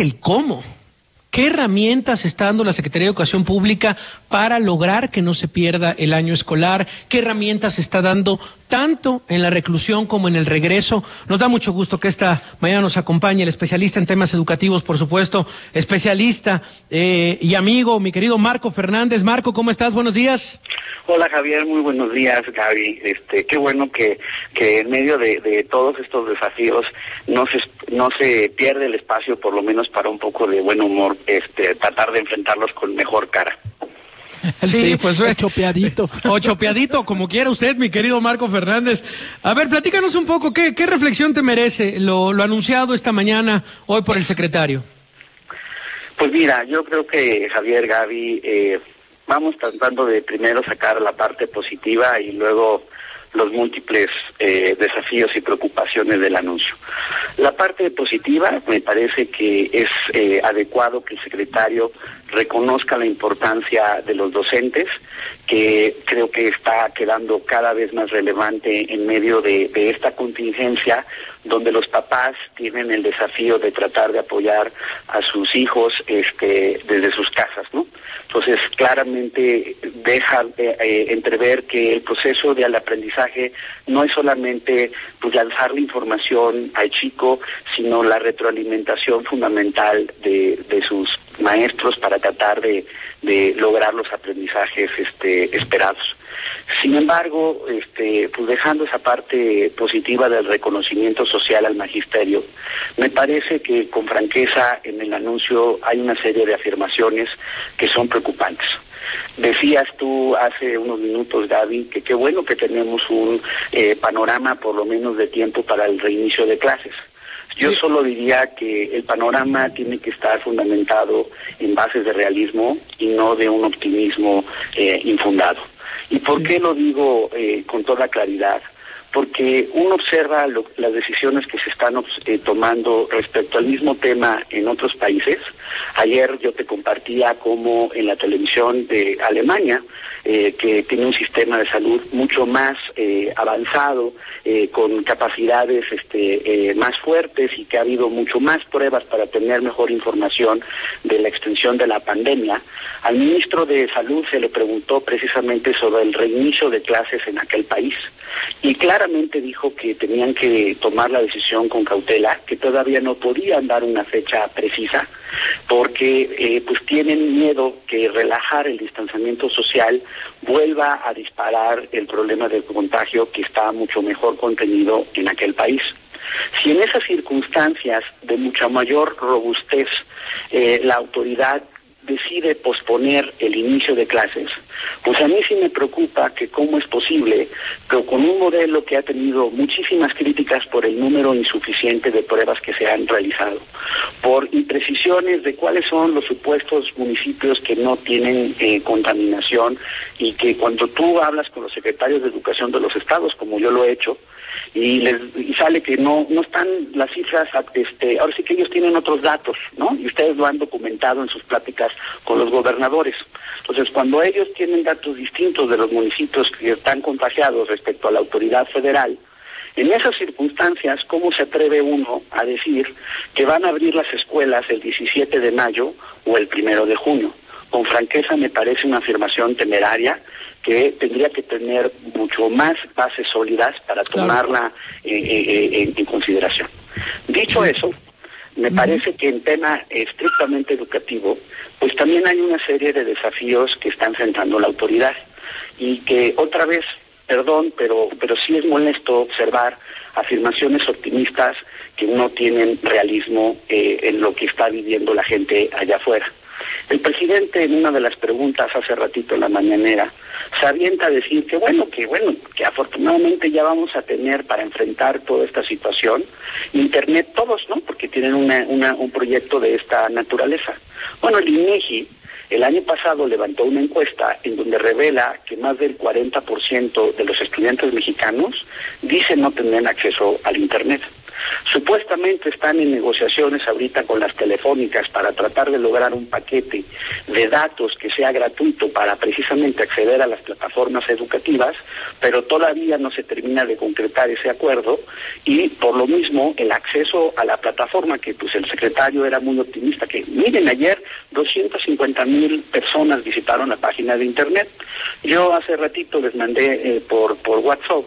el cómo. ¿Qué herramientas está dando la Secretaría de Educación Pública para lograr que no se pierda el año escolar? ¿Qué herramientas está dando tanto en la reclusión como en el regreso? Nos da mucho gusto que esta mañana nos acompañe el especialista en temas educativos, por supuesto, especialista eh, y amigo, mi querido Marco Fernández. Marco, ¿cómo estás? Buenos días. Hola Javier, muy buenos días Gaby. Este, qué bueno que, en medio de, de todos estos desafíos no se, no se pierde el espacio, por lo menos para un poco de buen humor este, tratar de enfrentarlos con mejor cara. Sí, pues chopeadito. O chopeadito, como quiera usted, mi querido Marco Fernández. A ver, platícanos un poco, ¿qué, qué reflexión te merece lo, lo anunciado esta mañana hoy por el secretario? Pues mira, yo creo que Javier, Gaby, eh, vamos tratando de primero sacar la parte positiva y luego los múltiples eh, desafíos y preocupaciones del anuncio. La parte positiva me parece que es eh, adecuado que el secretario reconozca la importancia de los docentes, que creo que está quedando cada vez más relevante en medio de, de esta contingencia donde los papás tienen el desafío de tratar de apoyar a sus hijos este, desde sus casas, ¿no? Entonces, claramente deja eh, eh, entrever que el proceso del aprendizaje no es solamente pues, lanzar la información al chico, sino la retroalimentación fundamental de, de sus maestros para tratar de, lograr los aprendizajes este, esperados. Sin embargo, este, pues dejando esa parte positiva del reconocimiento social al magisterio, me parece que con franqueza en el anuncio hay una serie de afirmaciones que son preocupantes. Decías tú hace unos minutos, Gaby, que qué bueno que tenemos un eh, panorama por lo menos de tiempo para el reinicio de clases. Yo solo diría que el panorama tiene que estar fundamentado en bases de realismo y no de un optimismo eh, infundado. ¿Y por qué lo digo eh, con toda claridad? Porque uno observa lo, las decisiones que se están eh, tomando respecto al mismo tema en otros países. Ayer yo te compartía cómo en la televisión de Alemania, eh, que tiene un sistema de salud mucho más eh, avanzado, eh, con capacidades este, más fuertes y que ha habido mucho más pruebas para tener mejor información de la extensión de la pandemia, al ministro de Salud se le preguntó precisamente sobre el reinicio de clases en aquel país y claramente dijo que tenían que tomar la decisión con cautela, que todavía no podían dar una fecha precisa porque eh, pues tienen miedo que relajar el distanciamiento social vuelva a disparar el problema del contagio que está mucho mejor contenido en aquel país. Si en esas circunstancias de mucha mayor robustez eh, la autoridad decide posponer el inicio de clases, pues a mí sí me preocupa que cómo es posible que con un modelo que ha tenido muchísimas críticas por el número insuficiente de pruebas que se han realizado, por imprecisiones de cuáles son los supuestos municipios que no tienen eh, contaminación y que cuando tú hablas con los secretarios de educación de los estados, como yo lo he hecho, y, les, y sale que no no están las cifras este ahora sí que ellos tienen otros datos no y ustedes lo han documentado en sus pláticas con los gobernadores entonces cuando ellos tienen datos distintos de los municipios que están contagiados respecto a la autoridad federal en esas circunstancias, ¿cómo se atreve uno a decir que van a abrir las escuelas el 17 de mayo o el primero de junio? Con franqueza me parece una afirmación temeraria que tendría que tener mucho más bases sólidas para tomarla eh, eh, en, en, consideración. Dicho eso, me parece que en tema estrictamente educativo, pues también hay una serie de desafíos que está enfrentando la autoridad y que otra vez, perdón, pero, pero sí es molesto observar afirmaciones optimistas que no tienen realismo eh, en lo que está viviendo la gente allá afuera. El presidente en una de las preguntas hace ratito en la mañanera se avienta a decir que bueno, que bueno, que afortunadamente ya vamos a tener para enfrentar toda esta situación internet todos, ¿no? Porque tienen una, una, un proyecto de esta naturaleza. Bueno, el INEGI el año pasado levantó una encuesta en donde revela que más del 40% de los estudiantes mexicanos dicen no tener acceso al internet. Supuestamente están en negociaciones ahorita con las telefónicas para tratar de lograr un paquete de datos que sea gratuito para precisamente acceder a las plataformas educativas, pero todavía no se termina de concretar ese acuerdo y por lo mismo el acceso a la plataforma que pues el secretario era muy optimista que miren ayer 250 mil personas visitaron la página de internet. Yo hace ratito les mandé eh, por por WhatsApp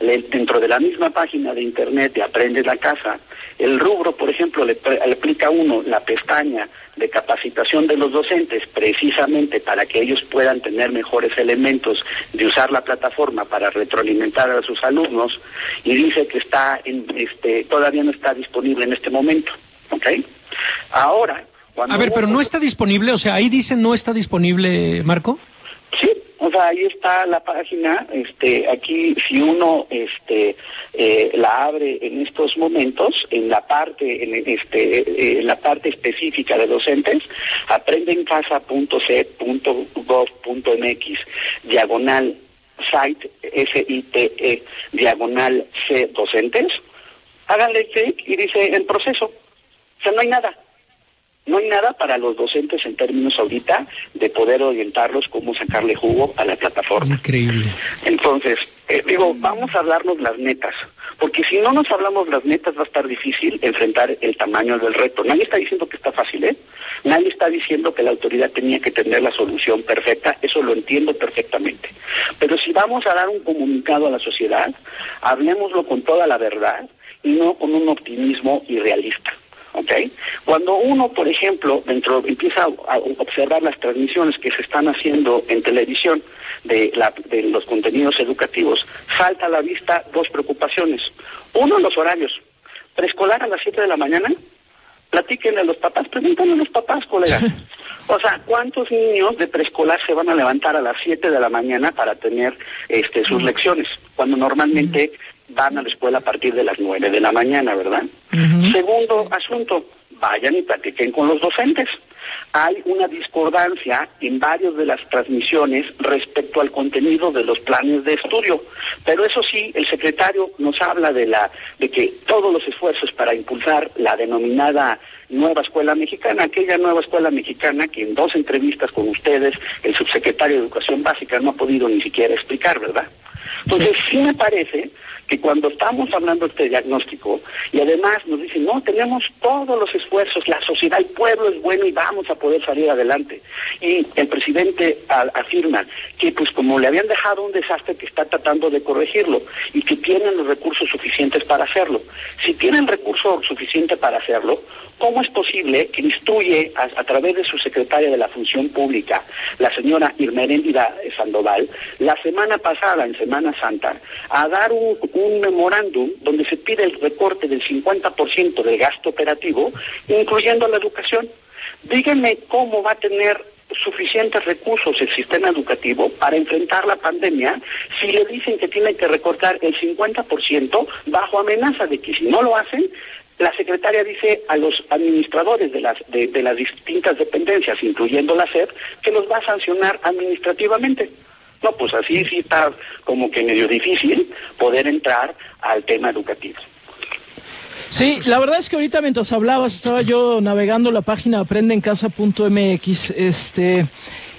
dentro de la misma página de internet de Aprende la Casa, el rubro, por ejemplo, le, aplica uno la pestaña de capacitación de los docentes precisamente para que ellos puedan tener mejores elementos de usar la plataforma para retroalimentar a sus alumnos y dice que está en, este, todavía no está disponible en este momento, ¿ok? Ahora, a ver, pero no está disponible, o sea, ahí dice no está disponible, Marco. Sí, o sea, ahí está la página, este, aquí si uno, este, eh, la abre en estos momentos, en la parte, en este, eh, en la parte específica de docentes, aprendencasa.c.gov.mx, diagonal site, S-I-T-E, diagonal C docentes, háganle clic y dice en proceso. O sea, no hay nada. No hay nada para los docentes en términos ahorita de poder orientarlos cómo sacarle jugo a la plataforma. Increíble. Entonces, eh, digo, vamos a hablarnos las metas, porque si no nos hablamos las metas va a estar difícil enfrentar el tamaño del reto. Nadie está diciendo que está fácil, ¿eh? Nadie está diciendo que la autoridad tenía que tener la solución perfecta, eso lo entiendo perfectamente. Pero si vamos a dar un comunicado a la sociedad, hablemoslo con toda la verdad y no con un optimismo irrealista. Cuando uno, por ejemplo, dentro empieza a observar las transmisiones que se están haciendo en televisión de, los contenidos educativos, salta a la vista dos preocupaciones. Uno, los horarios. Preescolar a las 7 de la mañana, platíquenle a los papás, pregúntenle a los papás, colega. O sea, ¿cuántos niños de preescolar se van a levantar a las 7 de la mañana para tener este, sus lecciones? Cuando normalmente van a la escuela a partir de las nueve de la mañana, ¿verdad? Segundo asunto, vayan y platiquen con los docentes. Hay una discordancia en varias de las transmisiones respecto al contenido de los planes de estudio, pero eso sí, el secretario nos habla de la de que todos los esfuerzos para impulsar la denominada nueva escuela mexicana, aquella nueva escuela mexicana que en dos entrevistas con ustedes el subsecretario de Educación Básica no ha podido ni siquiera explicar, ¿verdad? Entonces, sí me parece que cuando estamos hablando de este diagnóstico y además nos dicen, no, tenemos todos los esfuerzos, la sociedad, el pueblo es bueno y vamos a poder salir adelante. Y el presidente afirma que pues como le habían dejado un desastre que está tratando de corregirlo y que tienen los recursos suficientes para hacerlo. Si tienen recursos suficientes para hacerlo, ¿cómo es posible que instruye a, través de su secretaria de la Función Pública, la señora Irmeréndida Sandoval, la semana pasada, en Semana Santa, a dar un, memorándum donde se pide el recorte del 50% del gasto operativo, incluyendo la educación? Díganme cómo va a tener suficientes recursos el sistema educativo para enfrentar la pandemia si le dicen que tiene que recortar el 50% bajo amenaza de que si no lo hacen la secretaria dice a los administradores de las, de, las distintas dependencias, incluyendo la SEP, que los va a sancionar administrativamente. No, pues así sí está como que medio difícil poder entrar al tema educativo. Sí, la verdad es que ahorita mientras hablabas estaba yo navegando la página aprendeencasa.mx, este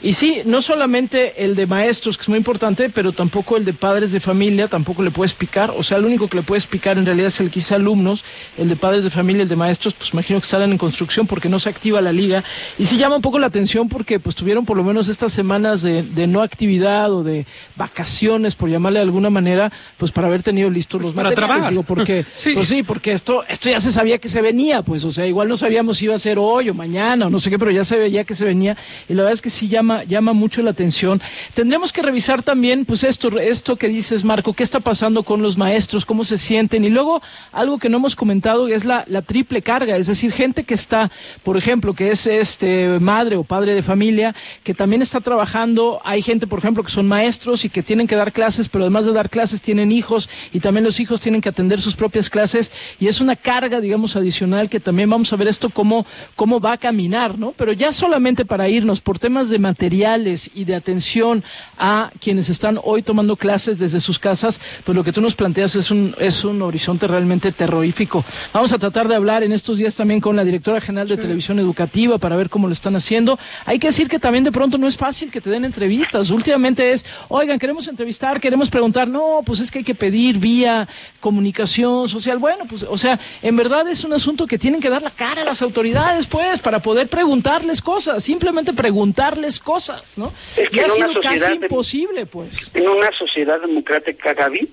y sí, no solamente el de maestros, que es muy importante, pero tampoco el de padres de familia, tampoco le puedes picar. O sea, el único que le puedes picar en realidad es el quizá alumnos, el de padres de familia, el de maestros, pues imagino que salen en construcción porque no se activa la liga. Y sí llama un poco la atención porque pues tuvieron por lo menos estas semanas de, no actividad o de vacaciones, por llamarle de alguna manera, pues para haber tenido listos los para Trabajar. Digo, porque, sí. Pues sí, porque esto, esto ya se sabía que se venía, pues, o sea, igual no sabíamos si iba a ser hoy o mañana o no sé qué, pero ya se veía que se venía. Y la verdad es que sí llama llama, mucho la atención. Tendremos que revisar también, pues esto, esto que dices, Marco, qué está pasando con los maestros, cómo se sienten. Y luego, algo que no hemos comentado es la, triple carga, es decir, gente que está, por ejemplo, que es este madre o padre de familia, que también está trabajando. Hay gente, por ejemplo, que son maestros y que tienen que dar clases, pero además de dar clases tienen hijos y también los hijos tienen que atender sus propias clases y es una carga, digamos, adicional que también vamos a ver esto cómo, cómo va a caminar, ¿no? Pero ya solamente para irnos por temas de materiales y de atención a quienes están hoy tomando clases desde sus casas, pues lo que tú nos planteas es un, es un horizonte realmente terrorífico. Vamos a tratar de hablar en estos días también con la directora general de Televisión Educativa para ver cómo lo están haciendo. Hay que decir que también de pronto no es fácil que te den entrevistas. Últimamente es, oigan, queremos entrevistar, queremos preguntar. No, pues es que hay que pedir vía comunicación social. Bueno, pues, o sea, en verdad es un asunto que tienen que dar la cara a las autoridades, pues, para poder preguntarles cosas, simplemente preguntarles cosas, ¿no? Es que y ha en una sido casi imposible, pues. En una sociedad democrática, Gaby,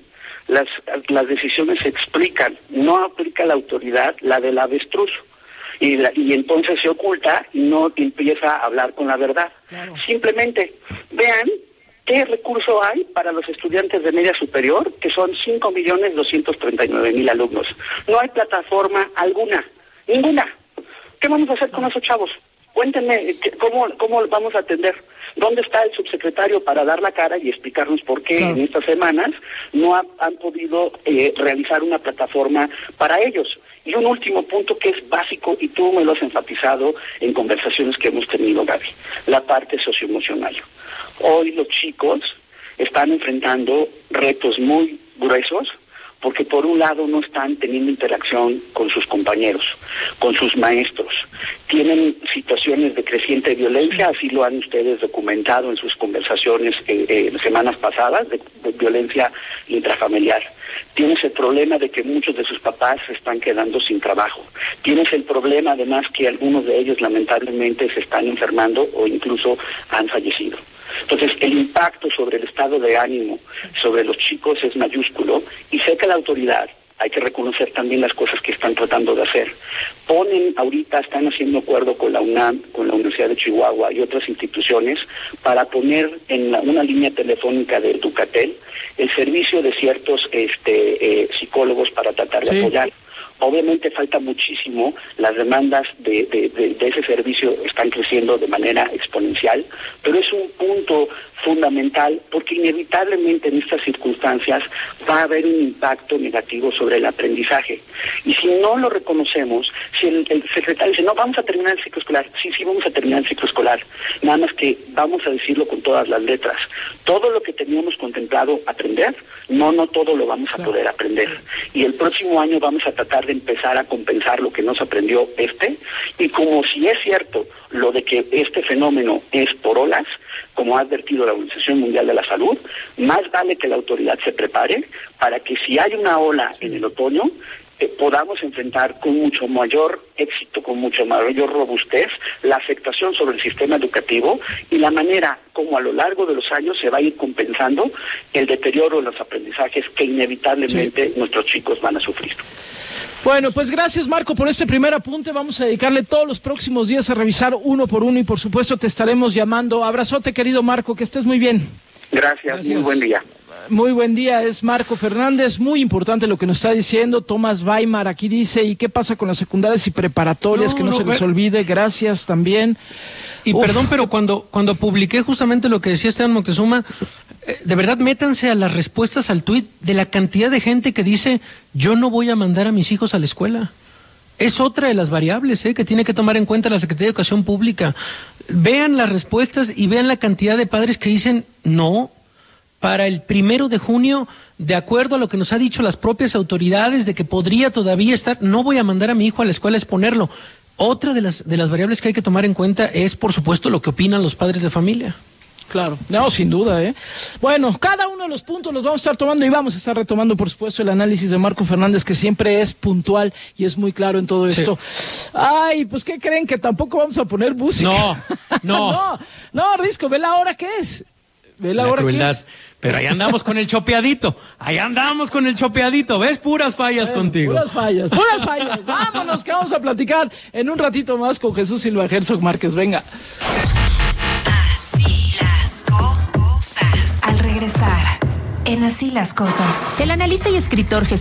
las, las decisiones se explican, no aplica la autoridad la del avestruz. Y, la- y entonces se oculta y no empieza a hablar con la verdad. Claro. Simplemente vean qué recurso hay para los estudiantes de media superior, que son 5.239.000 alumnos. No hay plataforma alguna, ninguna. ¿Qué vamos a hacer con esos chavos? Cuéntenme, ¿qué- ¿cómo, cómo vamos a atender? ¿Dónde está el subsecretario para dar la cara y explicarnos por qué Claro. en estas semanas no ha- han podido eh, realizar una plataforma para ellos? Y un último punto que es básico, y tú me lo has enfatizado en conversaciones que hemos tenido, Gaby, la parte socioemocional. Hoy los chicos están enfrentando retos muy gruesos porque por un lado no están teniendo interacción con sus compañeros, con sus maestros. Tienen situaciones de creciente violencia, así lo han ustedes documentado en sus conversaciones eh, eh, semanas pasadas, de, de violencia intrafamiliar. Tienes el problema de que muchos de sus papás se están quedando sin trabajo. Tienes el problema además que algunos de ellos lamentablemente se están enfermando o incluso han fallecido. Entonces, el impacto sobre el estado de ánimo, sobre los chicos es mayúsculo y sé que la autoridad, hay que reconocer también las cosas que están tratando de hacer. Ponen ahorita, están haciendo acuerdo con la UNAM, con la Universidad de Chihuahua y otras instituciones para poner en la- una línea telefónica de Educatel el servicio de ciertos este, eh, psicólogos para tratar de Sí. apoyar. Obviamente falta muchísimo, las demandas de, de- de- de ese servicio están creciendo de manera exponencial, pero es un punto fundamental porque inevitablemente en estas circunstancias va a haber un impacto negativo sobre el aprendizaje. Y si no lo reconocemos, si el, el secretario dice, no, vamos a terminar el ciclo escolar, sí, sí, vamos a terminar el ciclo escolar, nada más que vamos a decirlo con todas las letras, todo lo que teníamos contemplado aprender, no, no todo lo vamos a poder aprender. Y el próximo año vamos a tratar de empezar a compensar lo que no se aprendió este. Y como si es cierto lo de que este fenómeno es por olas, como ha advertido la Organización Mundial de la Salud, más vale que la autoridad se prepare para que si hay una ola en el otoño, eh, podamos enfrentar con mucho mayor éxito, con mucho mayor robustez, la afectación sobre el sistema educativo y la manera como a lo largo de los años se va a ir compensando el deterioro de los aprendizajes que inevitablemente nuestros chicos van a sufrir. Bueno, pues gracias Marco por este primer apunte. Vamos a dedicarle todos los próximos días a revisar uno por uno y por supuesto te estaremos llamando. Abrazote querido Marco, que estés muy bien. Gracias, Gracias. muy buen día. Muy buen día, es Marco Fernández. Muy importante lo que nos está diciendo. Tomás Weimar aquí dice, ¿y qué pasa con las secundarias y preparatorias? No, que no, no, se les olvide. Gracias también. Y Uf. perdón, pero cuando, cuando publiqué justamente lo que decía Esteban Moctezuma, eh, de verdad métanse a las respuestas al tuit de la cantidad de gente que dice, yo no voy a mandar a mis hijos a la escuela. Es otra de las variables ¿eh? que tiene que tomar en cuenta la Secretaría de Educación Pública. Vean las respuestas y vean la cantidad de padres que dicen no. Para el primero de junio, de acuerdo a lo que nos ha dicho las propias autoridades de que podría todavía estar, no voy a mandar a mi hijo a la escuela a exponerlo. Otra de las, de las variables que hay que tomar en cuenta es, por supuesto, lo que opinan los padres de familia. Claro, no, sin duda, ¿eh? Bueno, cada uno de los puntos los vamos a estar tomando y vamos a estar retomando, por supuesto, el análisis de Marco Fernández, que siempre es puntual y es muy claro en todo Sí. esto. Ay, pues, ¿qué creen? Que tampoco vamos a poner música. No, no. no, no, Risco, ve la hora que es. Ve la, La hora crueldad. que es. Pero ahí andamos con el chopeadito. Ahí andamos con el chopeadito. ¿Ves? Puras fallas Bueno, contigo. Puras fallas, puras fallas. Vámonos, que vamos a platicar en un ratito más con Jesús Silva Herzog Márquez. Venga. Así las cosas. Al regresar, en Así las cosas. El analista y escritor Jesús